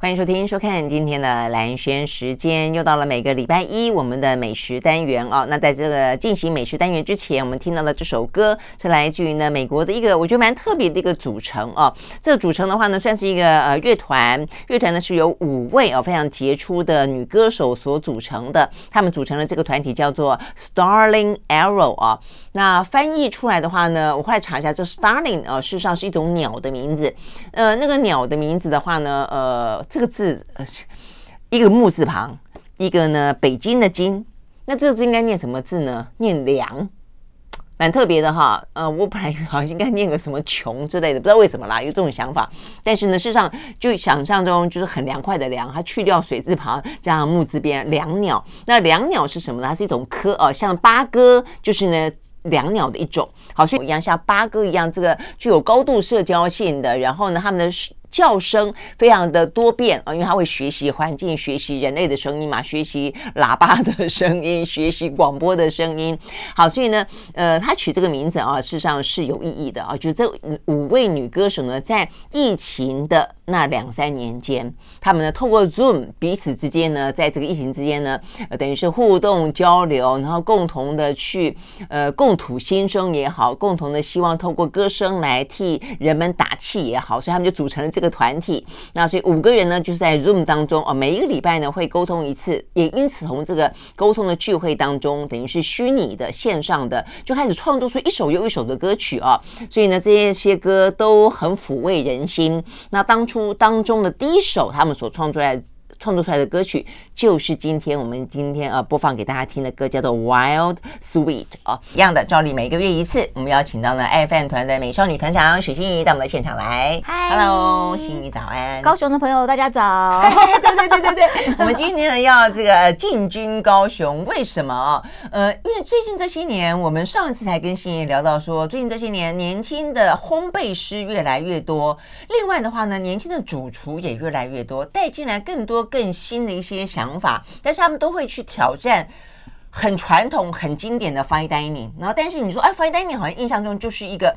欢迎收听、收看今天的兰轩时间，又到了每个礼拜一我们的美食单元哦。那在这个进行美食单元之前，我们听到的这首歌是来自于呢美国的一个我觉得蛮特别的一个组成哦。这个组成的话呢，算是一个呃乐团，乐团呢是由五位哦非常杰出的女歌手所组成的，他们组成了这个团体叫做 Starling Arrow 啊。那翻译出来的话呢，我快查一下，这 Starling 呃事实上是一种鸟的名字，呃那个鸟的名字的话呢，呃。这个字呃，一个木字旁，一个呢北京的京，那这个字应该念什么字呢？念良，蛮特别的哈。呃，我本来好像应该念个什么穷之类的，不知道为什么啦，有这种想法。但是呢，事实上就想象中就是很凉快的凉，它去掉水字旁，加上木字边，椋鸟。那椋鸟是什么呢？它是一种科哦，像八哥就是呢两鸟的一种。好，所以一样像八哥一样，这个具有高度社交性的，然后呢，它们的。叫声非常的多变啊，因为它会学习环境，学习人类的声音嘛，学习喇叭的声音，学习广播的声音。好，所以呢，呃，他取这个名字啊，事实上是有意义的啊。就这五位女歌手呢，在疫情的那两三年间，他们呢透过 Zoom 彼此之间呢，在这个疫情之间呢，呃，等于是互动交流，然后共同的去呃共吐心声也好，共同的希望透过歌声来替人们打气也好，所以他们就组成了这个团体。那所以五个人呢，就是在 Zoom 当中哦，每一个礼拜呢会沟通一次，也因此从这个沟通的聚会当中，等于是虚拟的线上的，就开始创作出一首又一首的歌曲啊。所以呢，这些些歌都很抚慰人心。那当初。当中的第一首，他们所创作出来。创作出来的歌曲就是今天我们今天呃播放给大家听的歌，叫做《Wild Sweet》啊，一样的，照例每个月一次，我们邀请到了爱饭团的美少女团长许欣怡到我们的现场来。嗨，Hello，欣怡早安。高雄的朋友大家早。对对对对对，我们今天呢要这个进军高雄，为什么啊？呃，因为最近这些年，我们上一次才跟欣怡聊到说，最近这些年年轻的烘焙师越来越多，另外的话呢，年轻的主厨也越来越多，带进来更多。更新的一些想法，但是他们都会去挑战很传统、很经典的 fine dining。然后，但是你说，哎，fine dining 好像印象中就是一个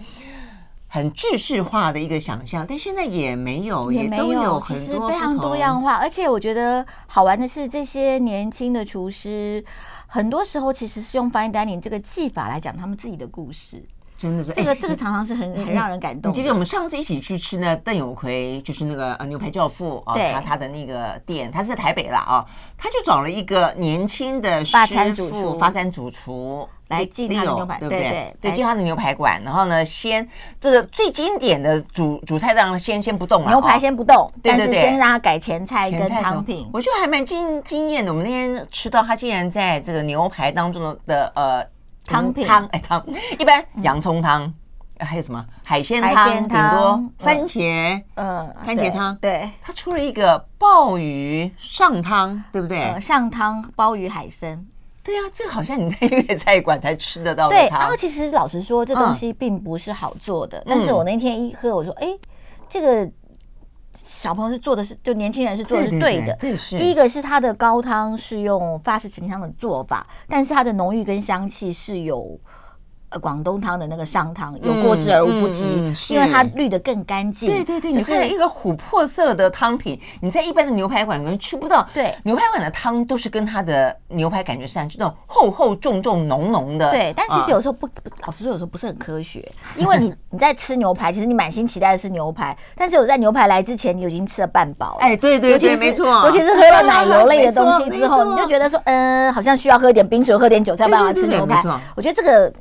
很制式化的一个想象，但现在也没有，也没有，有其实非常多样化。而且我觉得好玩的是，这些年轻的厨师很多时候其实是用 fine dining 这个技法来讲他们自己的故事。真的是这个这个常常是很很让人感动。你记得我们上次一起去吃呢，邓永奎就是那个呃牛排教父啊，他他的那个店，他是在台北啦啊，他就找了一个年轻的师傅，发餐主厨来进他的牛排，对不对？对，进他的牛排馆，然后呢，先这个最经典的主主菜当然先先不动了，牛排先不动，但是先让他改前菜跟汤品，我觉得还蛮惊惊艳的。我们那天吃到他竟然在这个牛排当中的呃。汤品汤哎汤，一般洋葱汤，还有什么海鲜汤，顶多番茄，嗯，番茄汤。对，他出了一个鲍鱼上汤，对不对？上汤鲍鱼海参。对呀，这好像你在粤菜馆才吃得到的。对，然后其实老实说，这东西并不是好做的。但是我那天一喝，我说，哎，这个。小朋友是做的是，就年轻人是做的是对的。对，第一个是它的高汤是用法式陈汤的做法，但是它的浓郁跟香气是有。呃，广东汤的那个上汤有过之而无不及，嗯嗯、因为它滤得更干净。对对对，你看一个琥珀色的汤品，你在一般的牛排馆可能吃不到。对，牛排馆的汤都是跟它的牛排感觉上这种厚厚重重浓浓的。对，但其实有时候不，嗯、老实说有时候不是很科学，因为你你在吃牛排，其实你满心期待的是牛排，但是我在牛排来之前，你已经吃了半饱。哎，对对对，没错。尤其是喝了奶油类的东西 之后，你就觉得说，嗯，好像需要喝一点冰水，喝点酒才有办法吃牛排。我觉得这个。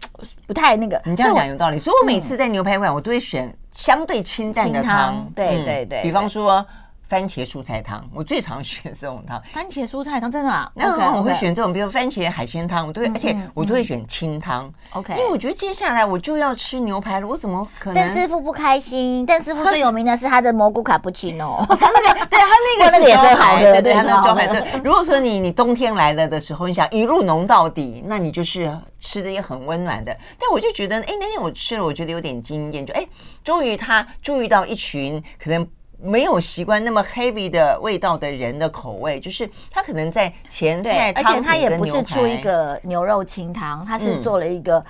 不太那个，你这样讲有道理。所以我每次在牛排馆，我都会选相对清淡的汤。对对对，比方说番茄蔬菜汤，我最常选这种汤。番茄蔬菜汤真的啊？那我会选这种，比如番茄海鲜汤，我都会，而且我都会选清汤。OK，因为我觉得接下来我就要吃牛排了，我怎么可能？邓师傅不开心。邓师傅最有名的是他的蘑菇卡布奇诺，他那个对 他那个是也是好的，对他那个招牌。对，如果说你你冬天来了的时候，你想一路浓到底，那你就是吃的也很温暖的。但我就觉得，哎，那天我吃了，我觉得有点惊艳，就哎，终于他注意到一群可能。没有习惯那么 heavy 的味道的人的口味，就是他可能在前菜，而且他也不是出一个牛肉清汤，他是做了一个、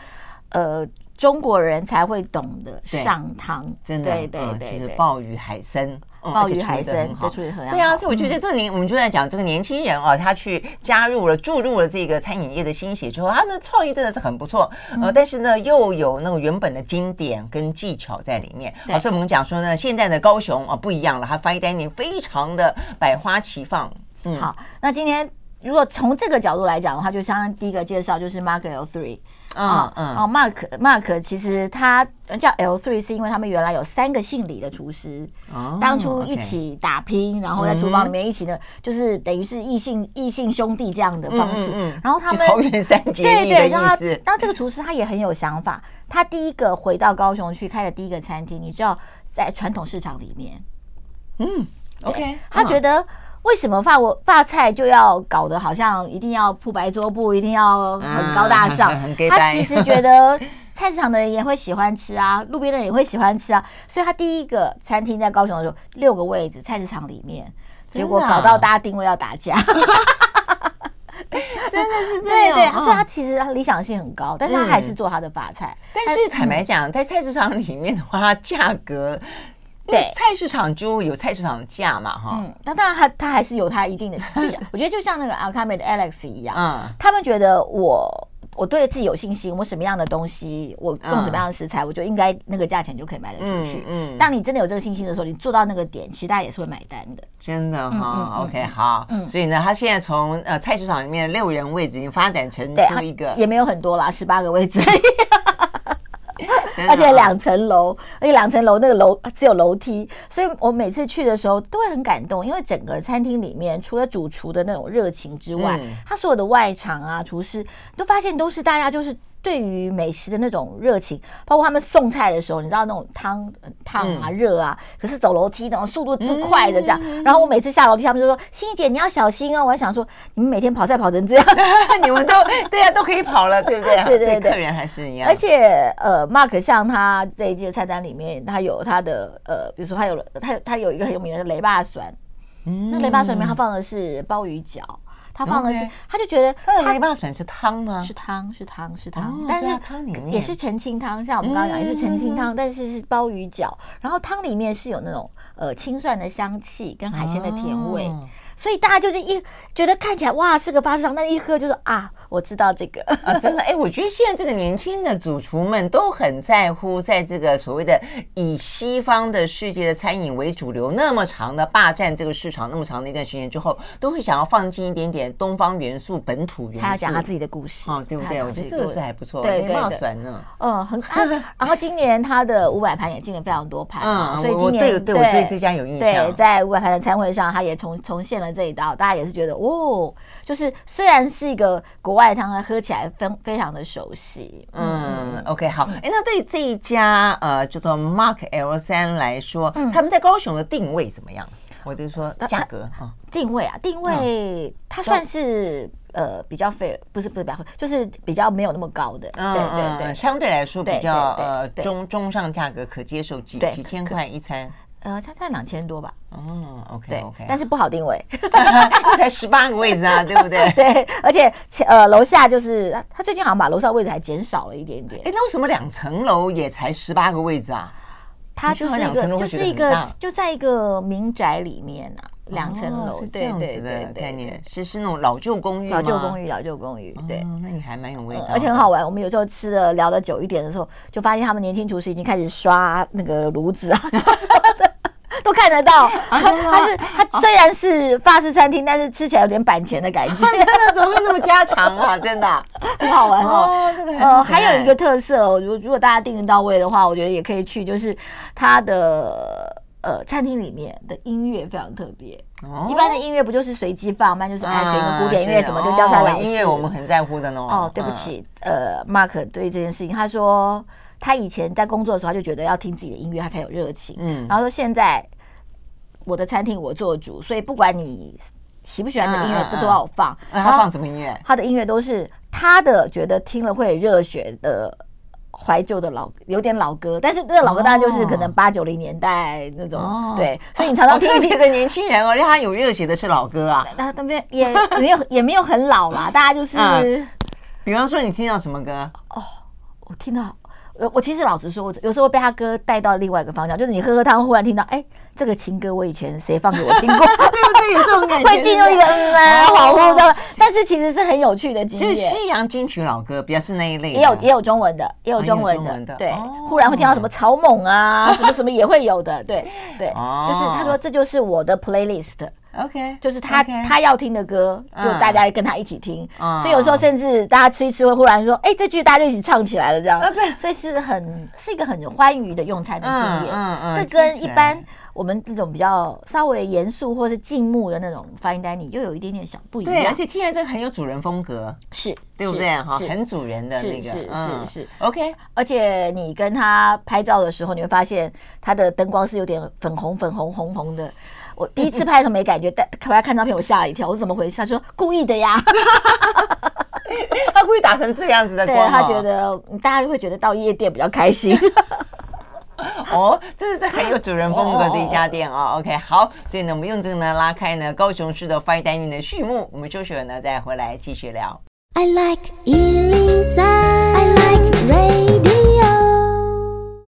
嗯、呃中国人才会懂的上汤，真的，对对对，对，就是鲍鱼海参。鲍鱼海参都处理很好，对啊，所以我觉得这个年，我们就在讲这个年轻人啊，他去加入了注入了这个餐饮业的心血之后，他们的创意真的是很不错，呃，但是呢，又有那个原本的经典跟技巧在里面，啊，所以我们讲说呢，现在的高雄啊不一样了，它 fine dining 非常的百花齐放。嗯，好，那今天如果从这个角度来讲的话，就相当第一个介绍就是 Mark L3。嗯嗯。哦，Mark Mark 其实他叫 L three 是因为他们原来有三个姓李的厨师，哦，当初一起打拼，然后在厨房里面一起呢，就是等于是异性异性兄弟这样的方式。然后他们桃园三结义对对，然后当这个厨师他也很有想法，他第一个回到高雄去开的第一个餐厅，你知道在传统市场里面，嗯，OK，他觉得。为什么发我发菜就要搞得好像一定要铺白桌布，一定要很高大上？嗯、他其实觉得 菜市场的人也会喜欢吃啊，路边的人也会喜欢吃啊。所以他第一个餐厅在高雄的时候，六个位置，菜市场里面，结果搞到大家定位要打架。真的是这样，对对，所以他其实他理想性很高，但是他还是做他的法菜。嗯、但是坦白讲，在菜市场里面的话，价格。对，菜市场就有菜市场的价嘛，哈。嗯，那当然，他他还是有他一定的，就像我觉得就像那个 Alchemy 的 Alex 一样，嗯，他们觉得我我对自己有信心，我什么样的东西，我用什么样的食材，我就应该那个价钱就可以卖得出去。嗯，当你真的有这个信心的时候，你做到那个点，其实大家也是会买单的。真的哈，OK，好。嗯，所以呢，他现在从呃菜市场里面六人位置已经发展成出一个，也没有很多啦，十八个位置。而且两层楼，而且两层楼那个楼只有楼梯，所以我每次去的时候都会很感动，因为整个餐厅里面除了主厨的那种热情之外，嗯、他所有的外场啊，厨师都发现都是大家就是。对于美食的那种热情，包括他们送菜的时候，你知道那种汤烫啊热啊，可是走楼梯那种速度之快的这样。然后我每次下楼梯，他们就说：“欣怡姐，你要小心哦。”我还想说，你们每天跑菜跑成这样，你们都对啊，都可以跑了，对不对？对对对，客人还是一样。而且呃，Mark 像他这一季的菜单里面，他有他的呃，比如说他有他他有一个很有名的雷霸蒜，嗯，那雷霸蒜里面他放的是鲍鱼脚。他放的是，他就觉得他的雷霸蒜是汤吗？是汤，是汤，是汤，但是汤里面也是澄清汤，像我们刚刚讲也是澄清汤，但是是鲍鱼饺，然后汤里面是有那种呃青蒜的香气跟海鲜的甜味，所以大家就是一觉得看起来哇是个法式汤，但一喝就是啊。我知道这个啊，真的哎，我觉得现在这个年轻的主厨们都很在乎，在这个所谓的以西方的世界的餐饮为主流那么长的霸占这个市场那么长的一段时间之后，都会想要放进一点点东方元素、本土元素。他要讲他自己的故事，哦，对不对？我觉得这个是还不错，对对对，嗯，很。然后今年他的五百盘也进了非常多盘，嗯，所以今年对对我对这家有印象。对，在五百盘的餐会上，他也重重现了这一道，大家也是觉得哦，就是虽然是一个国外汤，喝起来。非非常的熟悉，嗯，OK，好，哎，那对这一家呃叫做 Mark L 三来说，嗯，他们在高雄的定位怎么样？我就说价格啊，定位啊，定位它算是呃比较 fair，不是不是比较，就是比较没有那么高的，对对对，相对来说比较呃中中上价格可接受，几几千块一餐。呃，它在两千多吧？哦，OK OK，但是不好定位，才十八个位置啊，对不对？对，而且前呃楼下就是他最近好像把楼上位置还减少了一点点。哎，那为什么两层楼也才十八个位置啊？它就是一个就是一个就在一个民宅里面啊，两层楼是这样子的概念，是是那种老旧公寓，老旧公寓，老旧公寓。对，那你还蛮有味道，而且很好玩。我们有时候吃的聊的久一点的时候，就发现他们年轻厨师已经开始刷那个炉子啊。都看得到，它是它虽然是法式餐厅，但是吃起来有点板前的感觉。真的怎么会那么家常啊？真的 很好玩哦。呃，还有一个特色，如如果大家订得到位的话，我觉得也可以去，就是它的呃，餐厅里面的音乐非常特别。哦，一般的音乐不就是随机放，那就是爱选个古典音乐什么，就交叉老师。音乐我们很在乎的呢。哦，对不起，呃，Mark 对这件事情，他说他以前在工作的时候，他就觉得要听自己的音乐，他才有热情。嗯，然后说现在我的餐厅我做主，所以不管你喜不喜欢的音乐，都都要放。他放什么音乐？他的音乐都是他的觉得听了会热血的。怀旧的老有点老歌，但是那个老歌当然就是可能八九零年代那种，哦、对，所以你常常听一听的年轻人哦，让他有热血的是老歌啊，那那边也没有也没有很老啦，大家就是、嗯，比方说你听到什么歌？哦，我听到。我我其实老实说，我有时候被他歌带到另外一个方向，就是你喝喝汤，忽然听到，哎，这个情歌我以前谁放给我听过，对不对？有这种感觉，会进入一个嗯啊恍惚这样，但是其实是很有趣的经验。就是西洋金曲老歌，比较是那一类，也有也有中文的，也有中文的，对。忽然会听到什么草蜢啊，什么什么也会有的，对 对，就是他说这就是我的 playlist。OK，就是他他要听的歌，就大家跟他一起听，嗯、所以有时候甚至大家吃一吃会忽然说，哎、欸，这句大家就一起唱起来了，这样，啊、所以是很是一个很欢愉的用餐的经验。嗯嗯，这跟一般我们这种比较稍微严肃或是静穆的那种 fine dining 又有一点点小不一样。对，而且听起来这个很有主人风格，是对不对？哈，很主人的那个，是是是 OK。而且你跟他拍照的时候，你会发现他的灯光是有点粉红粉红红红的。我第一次拍的时候没感觉，但后来看照片我吓了一跳，我说怎么回事？他说故意的呀，他故意打成这样子的光，他觉得大家就会觉得到夜店比较开心。哦，这是很有主人风格的一家店哦。OK，好，所以呢，我们用这个呢拉开呢高雄市的 Fine Dining 的序幕，我们休息了呢再回来继续聊。I like 103, I like radio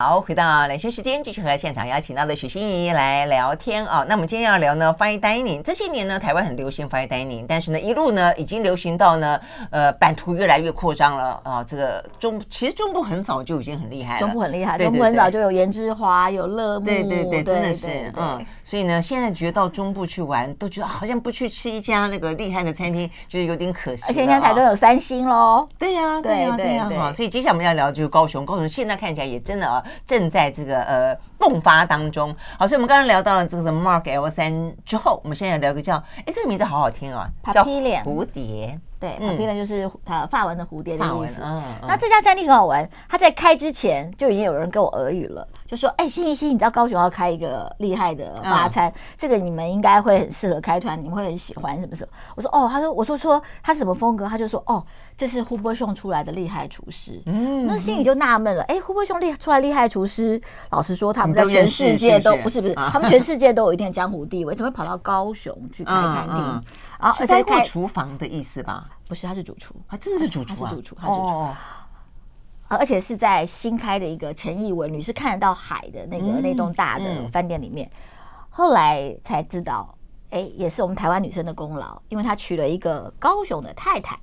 好，回到兰萱时间，继续和现场邀请到的许欣怡来聊天啊。那我们今天要聊呢，Fine Dining。这些年呢，台湾很流行 Fine Dining，但是呢，一路呢已经流行到呢，呃，版图越来越扩张了啊。这个中其实中部很早就已经很厉害了，中部很厉害，对对对，中部很早就有颜之华，有乐木，对对对，真的是嗯。所以呢，现在觉得到中部去玩，都觉得好像不去吃一家那个厉害的餐厅，觉得有点可惜。而且现在台中有三星喽，对呀，对呀，对呀，哈。所以接下来我们要聊就是高雄，高雄现在看起来也真的啊。正在这个呃迸发当中，好，所以我们刚刚聊到了这个 Mark L 三之后，我们现在要聊个叫，哎，这个名字好好听啊，叫蝴蝶。对，Papillon 就是呃法文的蝴蝶的意思。嗯，那这家餐厅很好玩，他在开之前就已经有人跟我耳语了，就说：“哎，欣怡欣，你知道高雄要开一个厉害的法餐，这个你们应该会很适合开团，你们会很喜欢什么什么？”我说：“哦。”他说：“我说说他是什么风格？”他就说：“哦，这是胡波雄出来的厉害厨师。”嗯，那心怡就纳闷了：“哎，胡波雄厉出来厉害厨师，老实说，他们在全世界都不是不是，他们全世界都有一定的江湖地位，怎么会跑到高雄去开餐厅？”啊，而且开厨房的意思吧？不是，他是主厨，他真的是主厨，他是主厨，他是主厨。而且是在新开的一个陈义文女士看得到海的那个那栋大的饭店里面。后来才知道，哎，也是我们台湾女生的功劳，因为她娶了一个高雄的太太。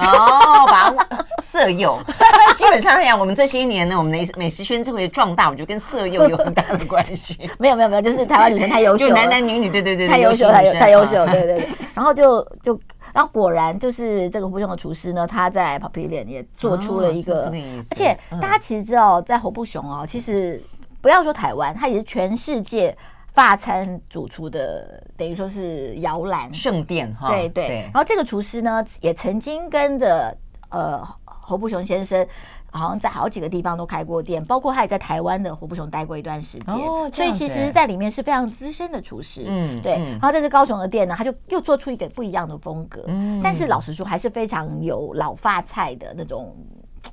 哦，把色诱。基本上来讲，我们这些年呢，我们的美食圈之所以壮大，我觉得跟色诱有很大的关系。没有没有没有，就是台湾女生太优秀，就男男女女，对对对，太优秀，太优太优秀，对对对。然后就就，然后果然就是这个胡布雄的厨师呢，他在 Papillon 也做出了一个，而且大家其实知道，在胡布雄哦，其实不要说台湾，他也是全世界。法餐主厨的等于说是摇篮圣殿哈，对对。然后这个厨师呢，也曾经跟着呃侯布雄先生，好像在好几个地方都开过店，包括他也在台湾的侯布雄待过一段时间，哦、所以其实在里面是非常资深的厨师。嗯，对。嗯、然后这是高雄的店呢，他就又做出一个不一样的风格，嗯、但是老实说还是非常有老法菜的那种。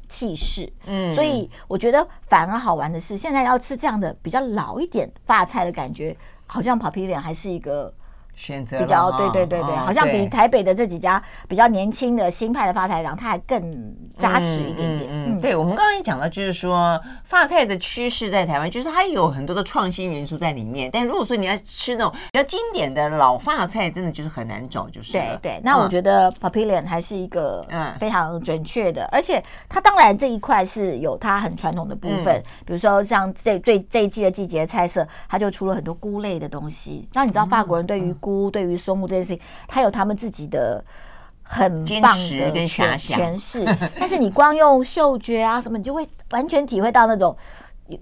气势，嗯，所以我觉得反而好玩的是，现在要吃这样的比较老一点发菜的感觉，好像 Papillon 还是一个。选择比较对对对对，好像比台北的这几家比较年轻的新派的发菜档，它还更扎实一点点。嗯，对，我们刚刚也讲到，就是说发菜的趋势在台湾，就是它有很多的创新元素在里面。但如果说你要吃那种比较经典的老发菜，真的就是很难找，就是对对。那我觉得 Papillon 还是一个嗯非常准确的，而且它当然这一块是有它很传统的部分，比如说像这最这一季的季节菜色，它就出了很多菇类的东西。那你知道法国人对于菇对于松木这件事情，他有他们自己的很棒的诠释。但是你光用嗅觉啊什么，你就会完全体会到那种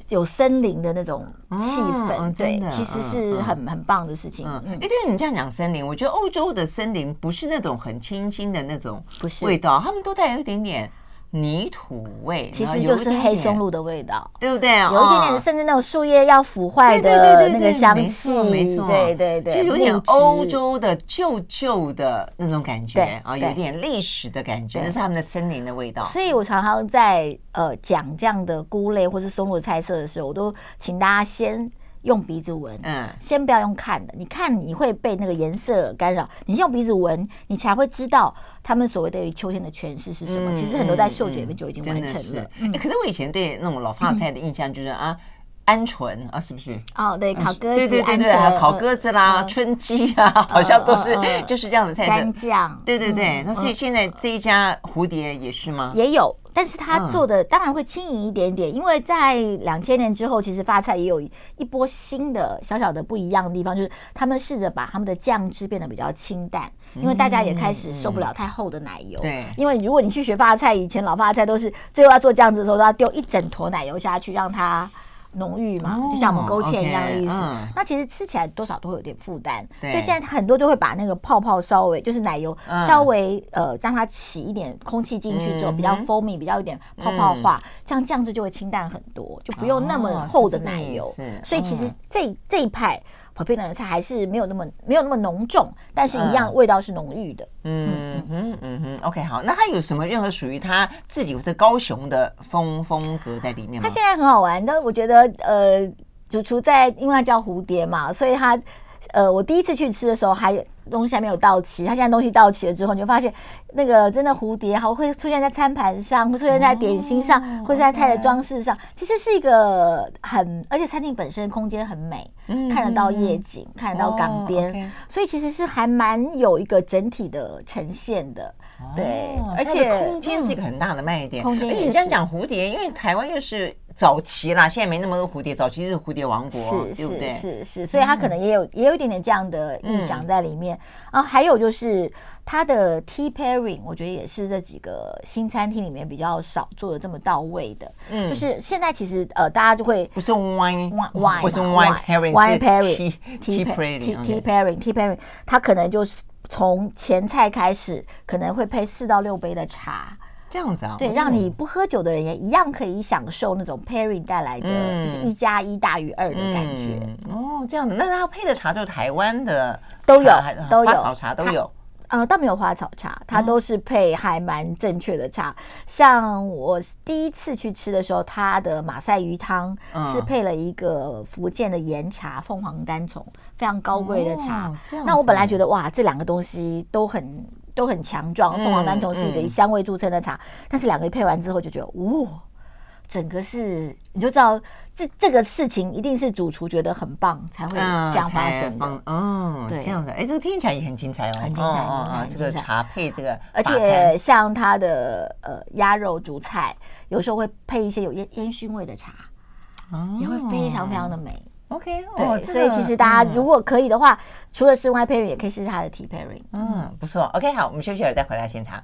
有森林的那种气氛，哦、对，其实是很、嗯、很棒的事情。哎、嗯，但是你这样讲森林，我觉得欧洲的森林不是那种很清新的那种味道，他们都带有一点点。泥土味，其实就是黑松露的味道，对不对？有一点点，甚至那种树叶要腐坏的那个香气，没错，对对对，就有点欧洲的旧旧的那种感觉啊，有点历史的感觉，那是他们的森林的味道。所以我常常在呃讲这样的菇类或是松露菜色的时候，我都请大家先。用鼻子闻，嗯，先不要用看的。你看你会被那个颜色干扰，你先用鼻子闻，你才会知道他们所谓对于秋天的诠释是什么。嗯、其实很多在嗅觉里面就已经完成了。哎、嗯欸，可是我以前对那种老法菜的印象就是、嗯、啊，鹌鹑啊，是不是？哦，对，烤鸽子，对对对对，烤鸽子啦，嗯、春鸡啊，好像都是、嗯、就是这样的菜色。干酱，对对对。那所以现在这一家蝴蝶也是吗？也有。但是他做的当然会轻盈一点点，因为在两千年之后，其实发菜也有一波新的小小的不一样的地方，就是他们试着把他们的酱汁变得比较清淡，因为大家也开始受不了太厚的奶油。对，因为如果你去学发菜，以前老发菜都是最后要做酱汁的时候都要丢一整坨奶油下去，让它。浓郁嘛，就像我们勾芡一样的意思。那其实吃起来多少都会有点负担，所以现在很多就会把那个泡泡稍微，就是奶油稍微呃让它起一点空气进去之后，比较 foamy，比较有点泡泡化，这样酱汁就会清淡很多，就不用那么厚的奶油。所以其实这这一派。Papillion 的菜还是没有那么没有那么浓重，但是一样味道是浓郁的。嗯嗯嗯嗯 OK，好，那他有什么任何属于他自己或者高雄的风风格在里面吗？他现在很好玩，但我觉得呃，主厨在因为他叫蝴蝶嘛，所以他呃，我第一次去吃的时候还。东西还没有到齐，他现在东西到齐了之后，你就发现那个真的蝴蝶好会出现在餐盘上，会出现在点心上，哦、会在菜的装饰上。其实是一个很，而且餐厅本身空间很美，嗯、看得到夜景，嗯、看得到港边，所以其实是还蛮有一个整体的呈现的。对，哦、而且空间是一个很大的卖点。空间，而且你这样讲蝴蝶，因为台湾又是。早期啦，现在没那么多蝴蝶。早期是蝴蝶王国，是对不对？是是，是，所以它可能也有、嗯、也有一点点这样的意象在里面。然后、还有就是它的 tea pairing，我觉得也是这几个新餐厅里面比较少做的这么到位的。嗯，就是现在其实呃，大家就会不是 wine wine 不是 wine pairing，wine pairing tea pairing tea pairing tea pairing，它可能就是从前菜开始，可能会配四到六杯的茶。这样子啊，对，让你不喝酒的人也一样可以享受那种 pairing 带来的，就是一加一大于二的感觉。哦，这样子，那他配的茶就是台湾的都有，都有花草茶都有。呃，倒没有花草茶，它都是配还蛮正确的茶。像我第一次去吃的时候，它的马赛鱼汤是配了一个福建的岩茶凤凰单丛，非常高贵的茶。那我本来觉得哇，这两个东西都很。都很强壮，凤凰单丛是一个以香味著称的茶，嗯嗯、但是两个一配完之后就觉得，哇，整个是你就知道这这个事情一定是主厨觉得很棒才会这样发生的。嗯，对，这样的，哎，这个听起来也很精彩哦，很精彩啊，这个茶配这个，而且像它的呃鸭肉主菜，有时候会配一些有烟烟熏味的茶，哦、也会非常非常的美。OK，对，哦、所以其实大家如果可以的话，嗯、除了是 wine pairing，也可以试试它的 tea pairing。嗯，不错。OK，好，我们休息了再回来现场。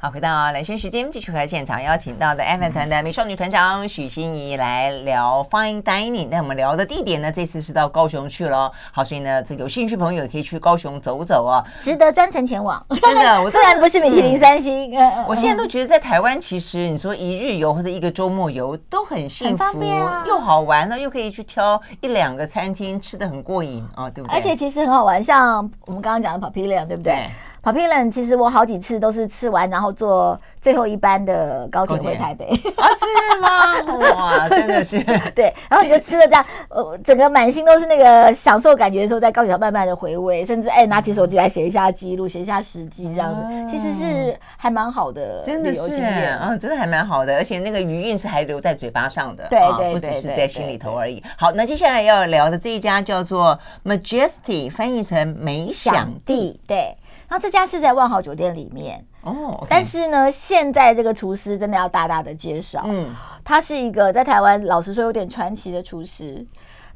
好，回到兰萱时间，继续和现场邀请到的 FM 团的美少女团长许欣怡来聊 Fine Dining。那我们聊的地点呢，这次是到高雄去了。好，所以呢，这有兴趣朋友也可以去高雄走走啊，值得专程前往。真的，我 虽然不是米其林三星，嗯、我现在都觉得在台湾，其实你说一日游或者一个周末游都很幸福，啊、又好玩呢，又可以去挑一两个餐厅吃的很过瘾啊，对不对？而且其实很好玩，像我们刚刚讲的 Papillion，对不对？对 Papillion 其实我好几次都是吃完，然后坐最后一班的高铁回台北。啊，是吗？哇，真的是。对，然后你就吃了这样，呃，整个满心都是那个享受感觉的时候，在高铁上慢慢的回味，甚至哎拿起手机来写一下记录，写一下时机这样子，嗯、其实是还蛮好的，真的是啊，真的还蛮好的，而且那个余韵是还留在嘴巴上的，对对对，不只是在心里头而已。好，那接下来要聊的这一家叫做 Majesty，翻译成美想地，对。那这家是在万豪酒店里面。哦，但是呢，现在这个厨师真的要大大的介绍，嗯，他是一个在台湾老实说有点传奇的厨师。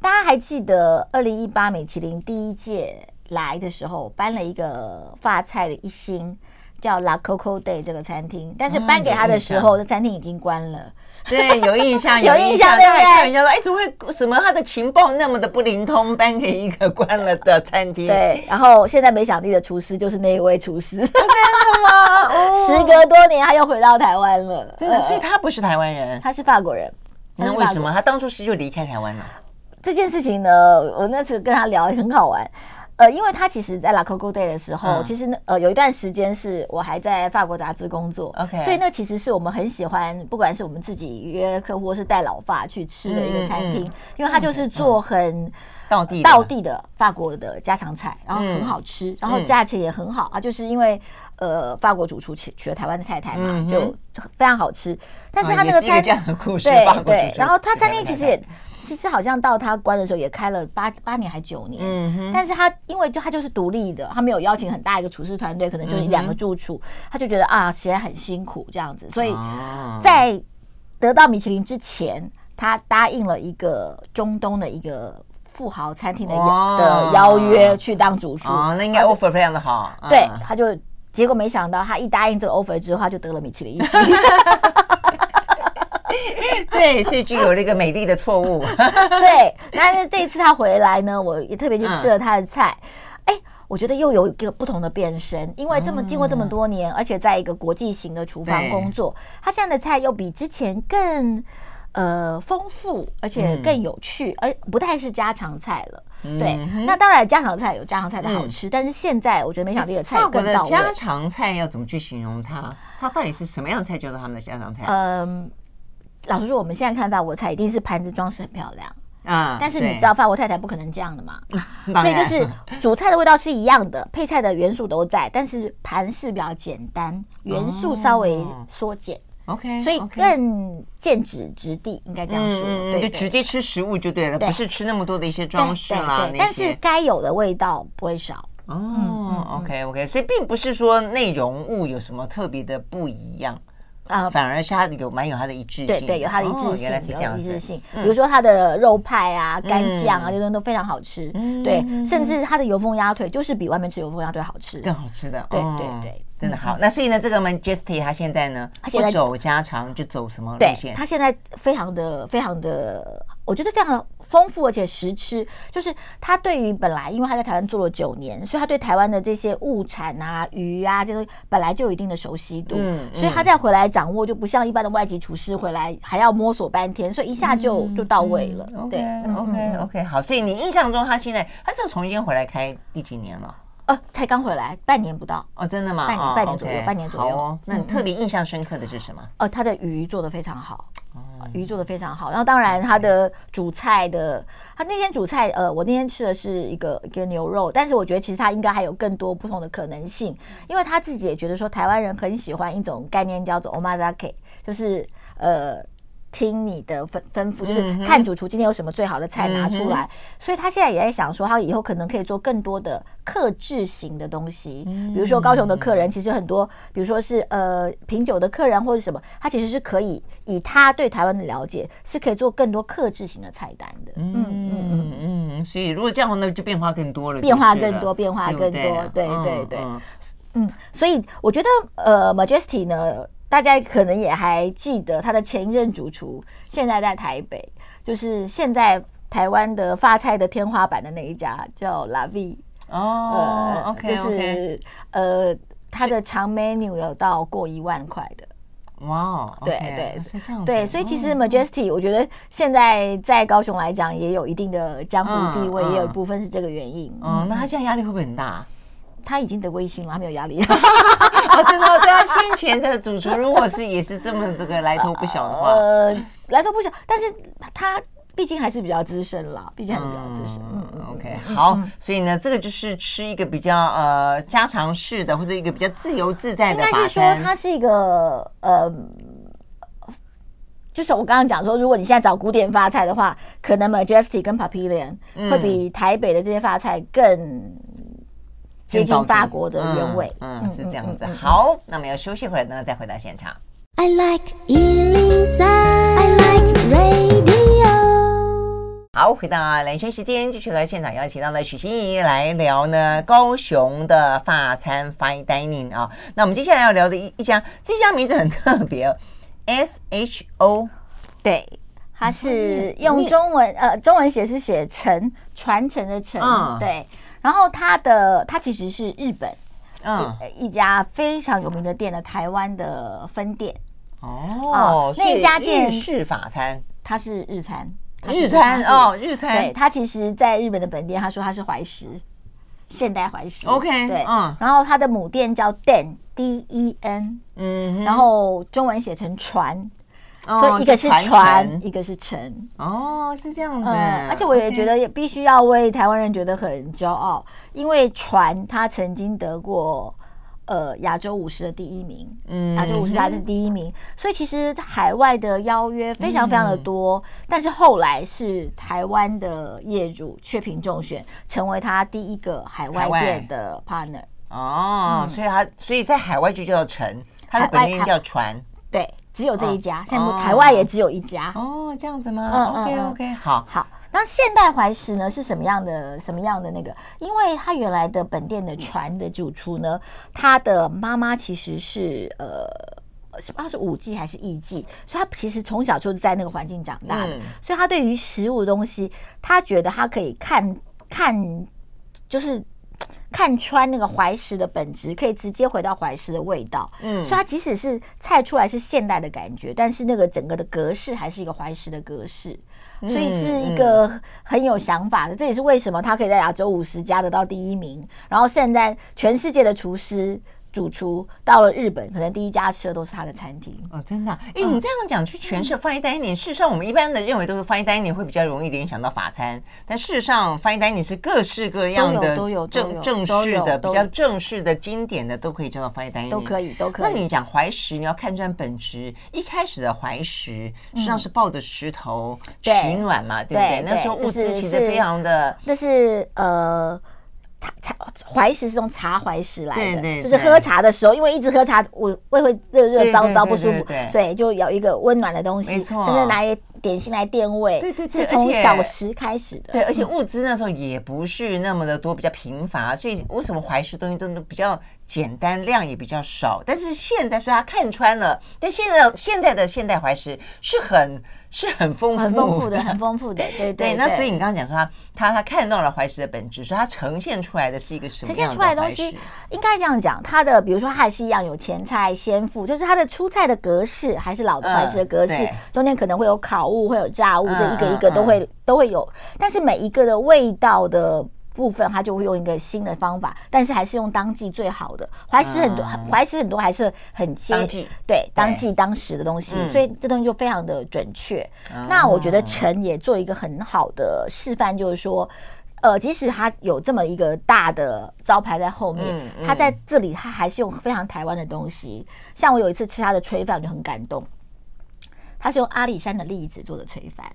大家还记得二零一八米其林第一届来的时候，颁了一个发菜的一星叫 La Coco Day 这个餐厅，但是搬给他的时候，这餐厅已经关了。对，有印象，有印象，对不对？开玩笑说，哎，怎么会？什么？他的情报那么的不灵通，搬给一个关了的餐厅。对，然后现在梅响弟的厨师就是那一位厨师，真的吗？哦、时隔多年，他又回到台湾了。真的，所以他不是台湾人，他是法国人。那为什么他当初是就离开台湾了？这件事情呢，我那次跟他聊很好玩。呃，因为他其实，在 La Coco Day 的时候，嗯、其实呢，呃，有一段时间是我还在法国杂志工作，OK，所以那其实是我们很喜欢，不管是我们自己约客户，或是带老发去吃的一个餐厅，因为他就是做很道地道地的法国的家常菜，然后很好吃，嗯、然后价钱也很好啊，就是因为呃，法国主厨娶娶了台湾的太太嘛，嗯、就非常好吃。但是他那个餐对对，然后他餐厅其实也。其实好像到他关的时候也开了八八年还九年，嗯哼，但是他因为就他就是独立的，他没有邀请很大一个厨师团队，可能就一两个住处，他就觉得啊，其实很辛苦这样子，所以在得到米其林之前，他答应了一个中东的一个富豪餐厅的的邀约去当主厨，哦，那应该 offer 非常的好，对，他就结果没想到他一答应这个 offer 之后，他就得了米其林一星。对，所以就有了一个美丽的错误。对，但是这一次他回来呢，我也特别去吃了他的菜。哎、嗯，我觉得又有一个不同的变身，因为这么经过这么多年，而且在一个国际型的厨房工作，他现在的菜又比之前更呃丰富，而且更有趣，而不太是家常菜了。嗯、对，那当然家常菜有家常菜的好吃，嗯、但是现在我觉得梅响弟的菜更到位。家常菜要怎么去形容它？它到底是什么样的菜叫做他们的家常菜？嗯。老实说，我们现在看法国菜一定是盘子装饰很漂亮。啊，但是你知道法国太太不可能这样的嘛，所以就是主菜的味道是一样的，配菜的元素都在，但是盘式比较简单，元素稍微缩减，OK，所以更见指直地，应该这样说，就直接吃食物就对了，不是吃那么多的一些装饰啦，但是该有的味道不会少。哦，OK OK，所以并不是说内容物有什么特别的不一样。啊，反而是它有蛮有它的一致性，对对，有它的一致性，原来是这样一致性。比如说它的肉派啊、干酱啊，这些东西都非常好吃。对，甚至它的油封鸭腿就是比外面吃油封鸭腿好吃，更好吃的。对对对，真的好。那所以呢，这个 Majesty 他现在呢，它现在走家常就走什么路线？他现在非常的非常的。我觉得非常丰富，而且实吃。就是他对于本来，因为他在台湾做了九年，所以他对台湾的这些物产啊、鱼啊这些东西本来就有一定的熟悉度。嗯，所以他再回来掌握，就不像一般的外籍厨师回来还要摸索半天，所以一下就就到位了。对，OK OK，好。所以你印象中他现在他是重新回来开第几年了？呃，才刚回来，半年不到。哦，真的吗？半年，半年左右，半年左右。哦，那你特别印象深刻的是什么？呃，他的鱼做的非常好。鱼做的非常好，然后当然它的主菜的，它那天主菜，呃，我那天吃的是一个一个牛肉，但是我觉得其实它应该还有更多不同的可能性，因为他自己也觉得说台湾人很喜欢一种概念叫做 omakase，就是呃。听你的吩吩咐，就是看主厨今天有什么最好的菜拿出来。所以他现在也在想说，他以后可能可以做更多的克制型的东西，比如说高雄的客人其实很多，比如说是呃品酒的客人或者什么，他其实是可以以他对台湾的了解，是可以做更多克制型的菜单的。嗯嗯嗯嗯，所以如果这样，那就变化更多了，变化更多，变化更多，对对对，嗯，所以我觉得呃，Majesty 呢。大家可能也还记得他的前一任主厨，现在在台北，就是现在台湾的法菜的天花板的那一家叫 La Vie 哦，OK，就是呃，他的长 menu 有到过一万块的，哇，对对是这样，对，所以其实 Majesty 我觉得现在在高雄来讲也有一定的江湖地位，也有一部分是这个原因。嗯，那他现在压力会不会很大？他已经得过一星了，他没有压力。我 真的，对他先前的主厨，如果是也是这么这个来头不小的话，呃，来头不小，但是他毕竟还是比较资深啦，毕竟还是比较资深。嗯嗯，OK，好，所以呢，这个就是吃一个比较呃家常式的，或者一个比较自由自在的。应该是说，它是一个呃，就是我刚刚讲说，如果你现在找古典法菜的话，可能 Majesty 跟 Papillion 会比台北的这些法菜更。接近法国的原味，嗯，嗯，是这样子。好，那么要休息会儿呢，再回到现场。I like 103, I like radio。好，回到兰萱时间，继续来现场邀请到了许心怡来聊呢高雄的法餐 Fine Dining 啊。那我们接下来要聊的一一家，这家名字很特别，S H O，对，它是用中文呃中文写是写承传承的承，嗯、对。然后它的它其实是日本嗯一家非常有名的店的台湾的分店哦，那家店日式法餐，它是日餐。日餐哦，日餐。对，他其实在日本的本店，他说他是怀石，现代怀石。OK，对，嗯。然后他的母店叫 Den D E N，嗯，然后中文写成传，所以一个是船，一个是城。哦，是这样子。而且我也觉得也必须要为台湾人觉得很骄傲，因为船他曾经得过。呃，亚洲五十的第一名，嗯，亚洲五十还是第一名，所以其实海外的邀约非常非常的多，嗯、但是后来是台湾的业主雀屏中选，成为他第一个海外店的 partner。哦，嗯、所以他所以在海外就叫城，他的本名叫船，对，只有这一家，现在、哦、海外也只有一家。哦，这样子吗？嗯，OK OK，好，好。那现代怀石呢是什么样的？什么样的那个？因为他原来的本店的船的主厨呢，他的妈妈其实是呃，不知道是舞伎还是艺伎，所以他其实从小就是在那个环境长大的，嗯、所以他对于食物的东西，他觉得他可以看看，就是看穿那个怀石的本质，可以直接回到怀石的味道。嗯，所以它即使是菜出来是现代的感觉，但是那个整个的格式还是一个怀石的格式。所以是一个很有想法的，这也是为什么他可以在亚洲五十家得到第一名。然后现在全世界的厨师。主厨到了日本，可能第一家吃的都是他的餐厅哦，真的。哎，你这样讲去诠释 fine dining，事实上我们一般的认为都是 fine dining 会比较容易联想到法餐，但事实上 fine dining 是各式各样的，都有正正式的、比较正式的、经典的都可以叫做 fine dining，都可以，都可以。那你讲怀石，你要看穿本质。一开始的怀石实际上是抱着石头取暖嘛，对不对？那时候物资其实非常的，那是呃。茶茶怀石是从茶怀石来的，对对对，就是喝茶的时候，因为一直喝茶，我胃会热热糟糟不舒服，所以就有一个温暖的东西，甚至拿一点心来垫胃，对对对，是从小食开始的。对，而且物资那时候也不是那么的多，比较贫乏，所以为什么怀石东西都比较简单，量也比较少？但是现在，所以他看穿了，但现在现在的现代怀石是很。是很丰富，很丰富的，很丰富的，对对，对。那所以你刚刚讲说他他他看到了怀石的本质，所以他呈现出来的是一个什么？呈现出来的东西应该这样讲，它的比如说它还是一样有前菜先副，就是它的出菜的格式还是老的怀石的格式，中间可能会有烤物，会有炸物，这一个一个都会都会有，但是每一个的味道的。部分他就会用一个新的方法，但是还是用当季最好的怀石很多，怀石很多还是很接当季。对当季当时的东西，所以这东西就非常的准确。那我觉得陈也做一个很好的示范，就是说，呃，即使他有这么一个大的招牌在后面，他在这里他还是用非常台湾的东西。像我有一次吃他的炊饭，我就很感动，他是用阿里山的栗子做的炊饭。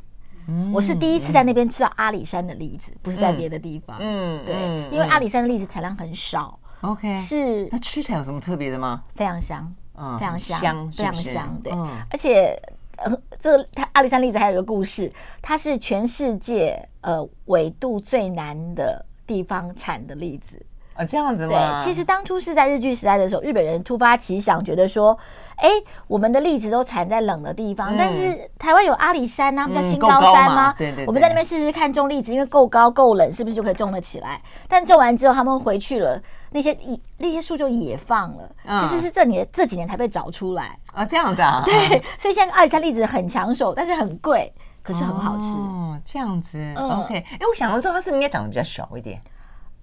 我是第一次在那边吃到阿里山的栗子，不是在别的地方。嗯，对，因为阿里山的栗子产量很少。OK，是那吃起来有什么特别的吗？非常香，嗯非常香，非常香。对，而且呃，这个它阿里山栗子还有一个故事，它是全世界呃纬度最南的地方产的栗子。啊，这样子吗？对，其实当初是在日据时代的时候，日本人突发奇想，觉得说，哎，我们的栗子都产在冷的地方，但是台湾有阿里山呐，叫新高山吗？对对，我们在那边试试看种栗子，因为够高够冷，是不是就可以种得起来？但种完之后，他们回去了，那些那些树就野放了。其实是这年这几年才被找出来啊，这样子啊？对，所以现在阿里山栗子很抢手，但是很贵，可是很好吃。哦，这样子，OK。哎，我想要知道它是不是应该长得比较小一点？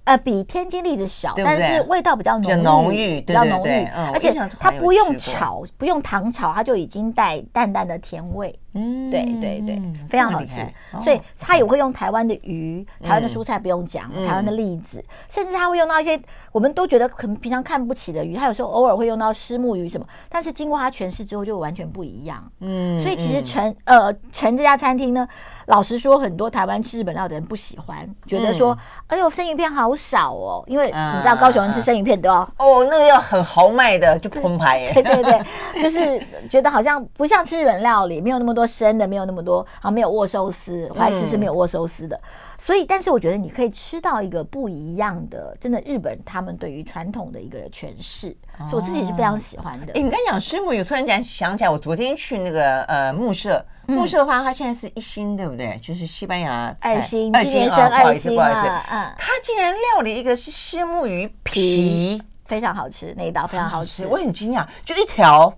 呃，比天津栗子小，但是味道比较浓郁，比较浓郁，而且它不用炒，不用糖炒，它就已经带淡淡的甜味。嗯，对对对，非常好吃。所以它也会用台湾的鱼，台湾的蔬菜不用讲，台湾的栗子，甚至它会用到一些我们都觉得可能平常看不起的鱼，它有时候偶尔会用到虱目鱼什么，但是经过它诠释之后就完全不一样。嗯，所以其实陈呃陈这家餐厅呢。老实说，很多台湾吃日本料的人不喜欢，觉得说：“哎呦，生鱼片好少哦。”因为你知道，高雄人吃生鱼片都要哦，那个要很豪迈的，就澎湃。对对对，就是觉得好像不像吃日本料理，没有那么多多生的，没有那么多啊，没有握寿司，怀石是没有握寿司的。嗯、所以，但是我觉得你可以吃到一个不一样的，真的日本他们对于传统的一个诠释，哦、所以我自己是非常喜欢的。哎，你刚讲师母，有突然间想起来，我昨天去那个呃木舍，木舍的话，它现在是一星，对不对？就是西班牙二星，今年升二星啊，嗯，他竟然料理一个是虱目鱼皮。非常好吃，那一道非常好吃，我很惊讶，就一条，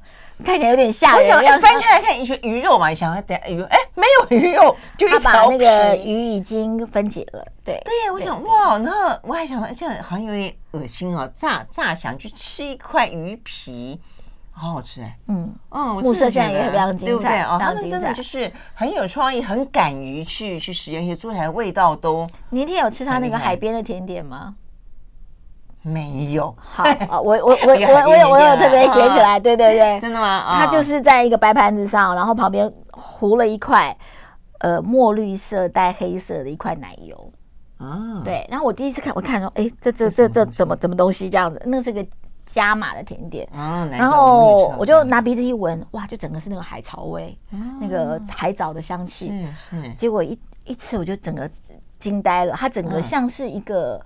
看起来有点吓人。我想翻开来看，你说鱼肉嘛，你想等鱼，哎，没有鱼肉，就一条。那个鱼已经分解了，对。对，我想哇，然后我还想，这样好像有点恶心哦，乍乍想去吃一块鱼皮，好好吃哎。嗯嗯，木色现在也非常精彩哦，他们真的就是很有创意，很敢于去去实验，而且做起来味道都。你那天有吃他那个海边的甜点吗？没有，好 啊，我我我我我有我有特别写起来，对对对，真的吗？它就是在一个白盘子上，然后旁边糊了一块呃墨绿色带黑色的一块奶油啊，对。然后我第一次看，我看说，哎，这这这这怎么怎么东西这样子？那是个加码的甜点啊。然后我就拿鼻子一闻，哇，就整个是那个海潮味，那个海藻的香气。结果一一吃，我就整个惊呆了，它整个像是一个。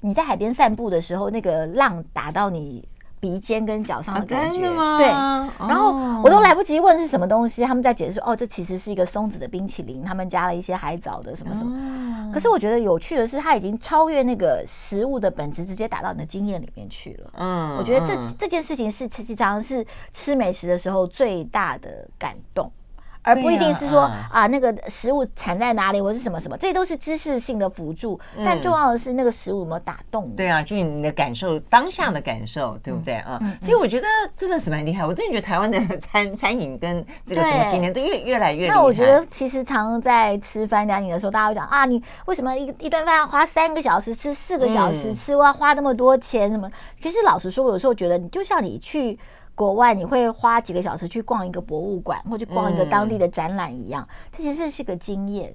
你在海边散步的时候，那个浪打到你鼻尖跟脚上的感觉，啊、对。然后我都来不及问是什么东西，他们在解释说，哦，这其实是一个松子的冰淇淋，他们加了一些海藻的什么什么。可是我觉得有趣的是，它已经超越那个食物的本质，直接打到你的经验里面去了。嗯，我觉得这这件事情是其实常常是吃美食的时候最大的感动。而不一定是说啊，啊，那个食物产在哪里，或是什么什么，这些都是知识性的辅助。嗯、但重要的是那个食物有没有打动你。对啊，就是你的感受，当下的感受，对不对啊？嗯嗯、所以我觉得真的是蛮厉害。我真的觉得台湾的 餐餐饮跟这个什么今年都越越来越厉害。那我觉得其实常在吃 fine dining 的时候，大家会讲啊，你为什么一一顿饭要花三个小时吃四个小时吃，要花那么多钱什么？其实老实说，我有时候觉得，你就像你去。国外你会花几个小时去逛一个博物馆，或去逛一个当地的展览一样，嗯、这其实是个经验。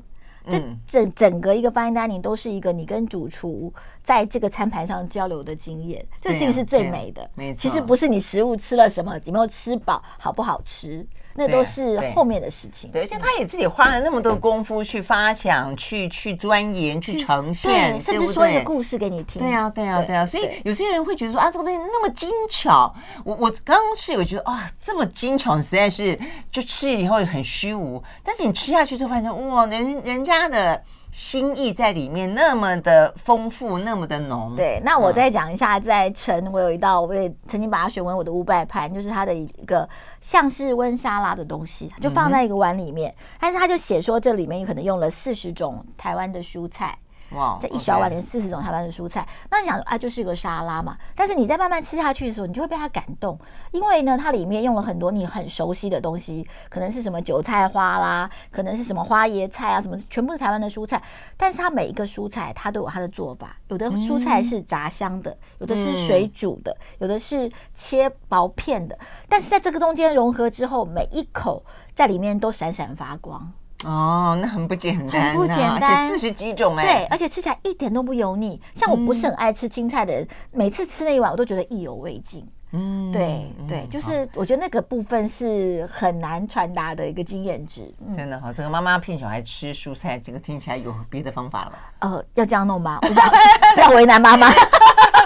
这整整个一个 fine dining 都是一个你跟主厨在这个餐盘上交流的经验，这事情是最美的。没错，其实不是你食物吃了什么，有没有吃饱，好不好吃。那都是后面的事情，对，而且他也自己花了那么多功夫去发想、去去钻研、去呈现，甚至说一个故事给你听。对啊，对啊，对啊。所以有些人会觉得说啊，这个东西那么精巧，我我刚刚是有觉得啊，这么精巧，实在是就吃以后很虚无。但是你吃下去之后发现，哇，人人家的。心意在里面那么的丰富，那么的浓。对，那我再讲一下，在陈，我有一道，我也曾经把它选为我的五百盘，就是它的一个像是温沙拉的东西，就放在一个碗里面，但是他就写说这里面可能用了四十种台湾的蔬菜。哇，这一小碗连四十种台湾的蔬菜，那你想啊，就是一个沙拉嘛。但是你在慢慢吃下去的时候，你就会被它感动，因为呢，它里面用了很多你很熟悉的东西，可能是什么韭菜花啦，可能是什么花椰菜啊，什么全部是台湾的蔬菜。但是它每一个蔬菜，它都有它的做法，有的蔬菜是炸香的，有的是水煮的，有的是切薄片的。但是在这个中间融合之后，每一口在里面都闪闪发光。哦，那很不简单，很不简单，四十几种哎，对，而且吃起来一点都不油腻。像我不是很爱吃青菜的人，每次吃那一碗我都觉得意犹未尽。嗯，对对，就是我觉得那个部分是很难传达的一个经验值。真的哈，这个妈妈骗小孩吃蔬菜，这个听起来有别的方法了。呃，要这样弄吗？不要 不要为难妈妈。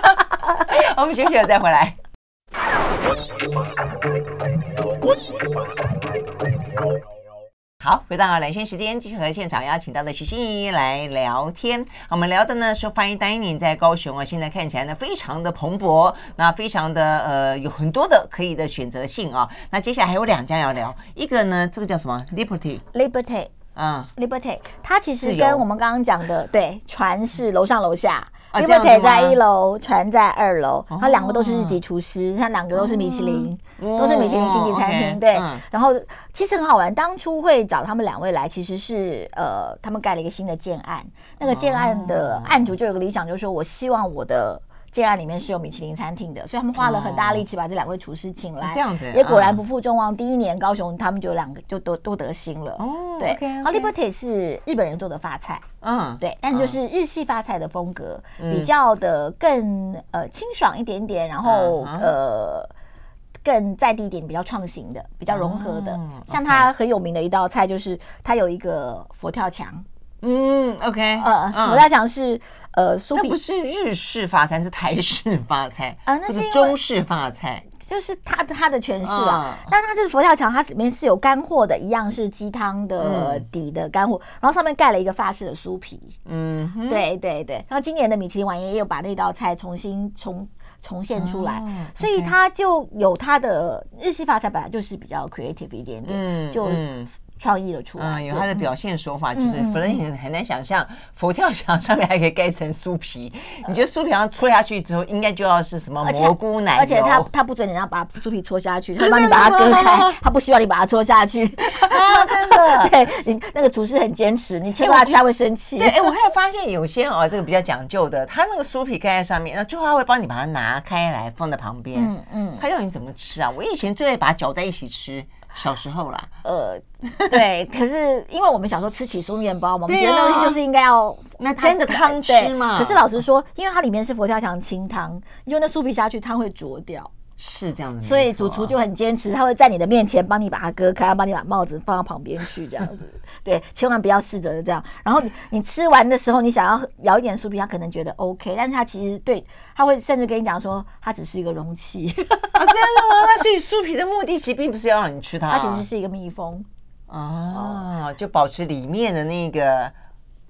我们休息了再回来。好，回到蓝轩时间，继续和现场邀请到的徐心怡来聊天。我们聊的呢是 Fine Dining 在高雄啊，现在看起来呢非常的蓬勃，那非常的呃有很多的可以的选择性啊。那接下来还有两家要聊，一个呢这个叫什么？Liberty，Liberty，嗯，Liberty，它其实跟我们刚刚讲的对，船是楼上楼下。Liberty 在一楼，船在二楼，他两个都是日籍厨师，他两个都是米其林，都是米其林星级餐厅。对，然后其实很好玩，当初会找他们两位来，其实是呃，他们盖了一个新的建案，那个建案的案主就有个理想，就是说我希望我的。建案里面是有米其林餐厅的，所以他们花了很大力气把这两位厨师请来，这样子也果然不负众望。第一年高雄他们就两个就都都得星了。哦，对。然后 Liberty 是日本人做的法菜，嗯，对，但就是日系法菜的风格，比较的更呃清爽一点点，然后呃更在地一点、比较创新的、比较融合的。哦、像它很有名的一道菜就是它有一个佛跳墙。嗯，OK，呃，佛跳墙是呃那不是日式法餐，是台式法菜啊，那是中式法菜。就是他的它的诠释啊，但他这个佛跳墙，它里面是有干货的，一样是鸡汤的底的干货，然后上面盖了一个法式的酥皮。嗯，对对对。然后今年的米其林晚宴也有把那道菜重新重重现出来，所以它就有它的日式法菜本来就是比较 creative 一点点，就。创意的出来，嗯，有他的表现手法，就是可能很很难想象 佛跳墙上面还可以盖一层酥皮。你觉得酥皮上搓下去之后，应该就要是什么蘑菇奶油？而且他他不准你要把酥皮搓下去，他帮你把它割开，他不希望你把它搓下去。真的，对你那个厨师很坚持，你切下去他会生气。对，哎，我还有发现有些哦，这个比较讲究的，他那个酥皮盖在上面，那最后他会帮你把它拿开来放在旁边。嗯嗯，他要你怎么吃啊？我以前最爱把它搅在一起吃。小时候啦，呃，对，可是因为我们小时候吃起酥面包嘛，我们觉得那东西就是应该要那沾着汤吃嘛。可是老实说，因为它里面是佛跳墙清汤，因为那酥皮下去汤会浊掉。是这样子，所以主厨就很坚持，他会在你的面前帮你把它割开，帮你把帽子放到旁边去，这样子。对，千万不要试着这样。然后你你吃完的时候，你想要咬一点酥皮，他可能觉得 OK，但是他其实对他会甚至跟你讲说，它只是一个容器。啊，真的吗？那所以酥皮的目的其实并不是要让你吃它，它其实是一个密封。哦，就保持里面的那个。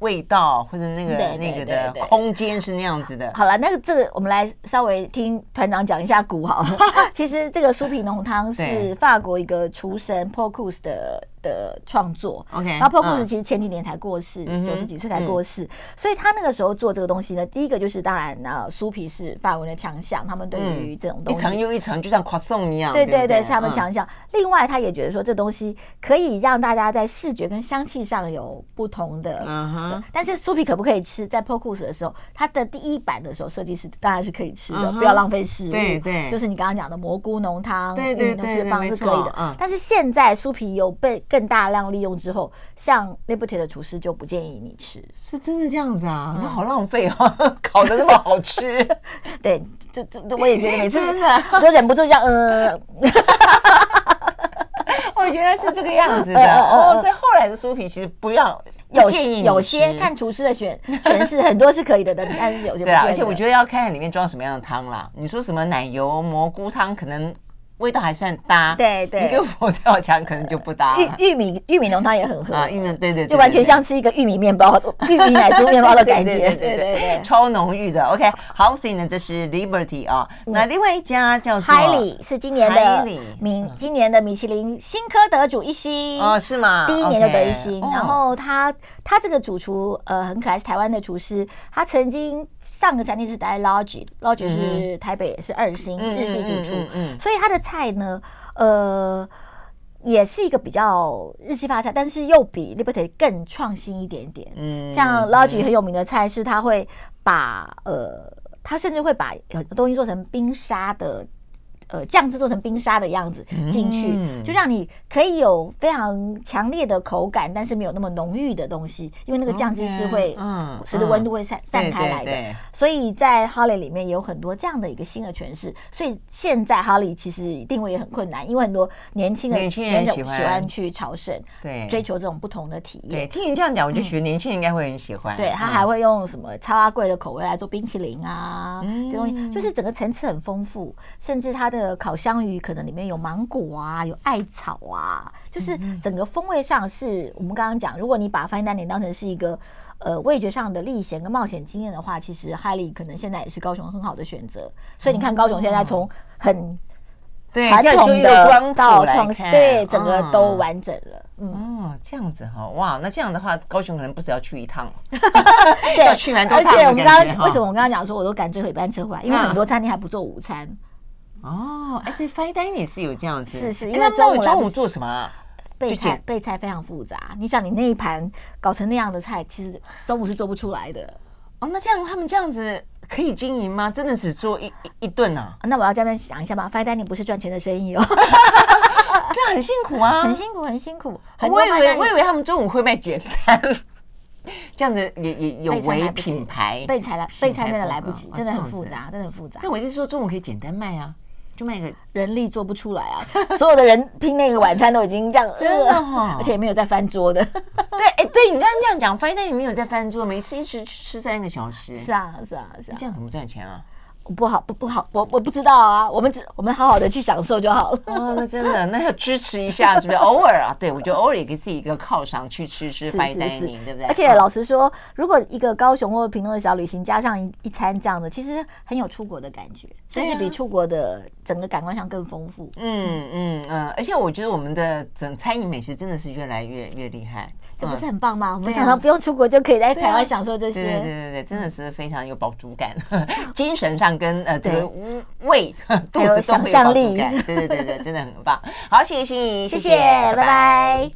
味道或者那个那个的空间是那样子的。好了，那个这个我们来稍微听团长讲一下鼓好了。其实这个酥皮浓汤是法国一个厨神 Paul Cook 的。的创作，OK，然后 Paul Bocuse 其实前几年才过世，九十几岁才过世，所以他那个时候做这个东西呢，第一个就是当然呢，酥皮是法文的强项，他们对于这种东西一层又一层，就像 croissant 一样，对对对，是他们强项。另外，他也觉得说这东西可以让大家在视觉跟香气上有不同的，嗯哼。但是酥皮可不可以吃？在 Paul Bocuse 的时候，他的第一版的时候，设计师当然是可以吃的，不要浪费食物。对对，就是你刚刚讲的蘑菇浓汤，对对对，是方是可以的。嗯，但是现在酥皮有被更大量利用。之后，像 Liberté 的厨师就不建议你吃，是真的这样子啊？那好浪费哦，烤的那么好吃。对，就就我也觉得每次都忍不住这样，呃，我觉得是这个样子的哦。所以后来的酥皮其实不要，有有些看厨师的选诠释，很多是可以的的，但是有些不。而且我觉得要看里面装什么样的汤啦。你说什么奶油蘑菇汤，可能。味道还算搭，对对，一个佛跳墙可能就不搭。玉玉米玉米浓汤也很合。啊，玉米对对，就完全像吃一个玉米面包、玉米奶酥面包的感觉，对对对，超浓郁的。OK，好，所以呢，这是 Liberty 啊，那另外一家叫做 Hailey，是今年的米今年的米其林新科得主一星。哦，是吗？第一年就得一星，然后他他这个主厨呃很可爱，是台湾的厨师，他曾经上个餐厅是待 Lodge，Lodge 是台北也是二星日系主厨，嗯，所以他的菜。呢，呃，也是一个比较日系发菜，但是又比 Liberty 更创新一点点。嗯，像 Lodge 很有名的菜是，他会把呃，他甚至会把很多东西做成冰沙的。呃，酱汁做成冰沙的样子进去，嗯、就让你可以有非常强烈的口感，但是没有那么浓郁的东西，因为那个酱汁是会随着温度会散散开来的。对对对，所以在 Hailey 里面有很多这样的一个新的诠释。所以现在 Hailey 其实定位也很困难，因为很多年轻的年轻人喜欢去朝圣，对，追求这种不同的体验。对，听你这样讲，我就觉得年轻人应该会很喜欢。嗯、对，他还会用什么超阿贵的口味来做冰淇淋啊，嗯、这东西就是整个层次很丰富，甚至它的。烤香鱼可能里面有芒果啊，有艾草啊，就是整个风味上是我们刚刚讲，如果你把 Fine Dining 当成是一个呃味觉上的历险跟冒险经验的话，其实 Hailey 可能现在也是高雄很好的选择。所以你看高雄现在从很传统的到创新，对整个都完整了。嗯，这样子哈，哇，那这样的话，高雄可能不止要去一趟，对，要去蛮多趟。而且我们刚刚为什么我刚刚讲说我都赶最后一班车回来，因为很多餐厅还不做午餐。哦，哎，对，Fine Dining 是有这样子，是是，因为中午中午做什么？备菜备菜非常复杂，你想你那一盘搞成那样的菜，其实中午是做不出来的。哦，那这样他们这样子可以经营吗？真的只做一一顿啊？那我要这边想一下吧，Fine Dining 不是赚钱的生意哦，这很辛苦啊，很辛苦，很辛苦。我以为我以为他们中午会卖简餐，这样子也也有为品牌备菜来备菜真的来不及，真的很复杂，真的很复杂。但我意思是说中午可以简单卖啊。就那个人力做不出来啊！所有的人拼那个晚餐都已经这样，真的哈，而且也没有在翻桌的。对，哎，对你刚刚这样讲，发现你没有在翻桌，每次一吃吃三个小时。是啊，是啊，是啊，这样怎么赚钱啊？不好不不好，我我不知道啊。我们只我们好好的去享受就好了。哦，那真的，那要支持一下，是不是？偶尔啊，对我觉得偶尔也给自己一个犒赏，去吃吃 fine dining，对不对？而且老实说，如果一个高雄或者屏东的小旅行加上一一餐这样的，其实很有出国的感觉，甚至比出国的整个感官上更丰富。嗯嗯嗯，而且我觉得我们的整餐饮美食真的是越来越越厉害。这不是很棒吗？嗯、我们常常不用出国就可以在台湾享受这些。对对对对，真的是非常有饱足感，精神上跟呃这个胃 肚子都有饱足感。对对对对，真的很棒。好，谢谢心怡，谢谢。拜拜。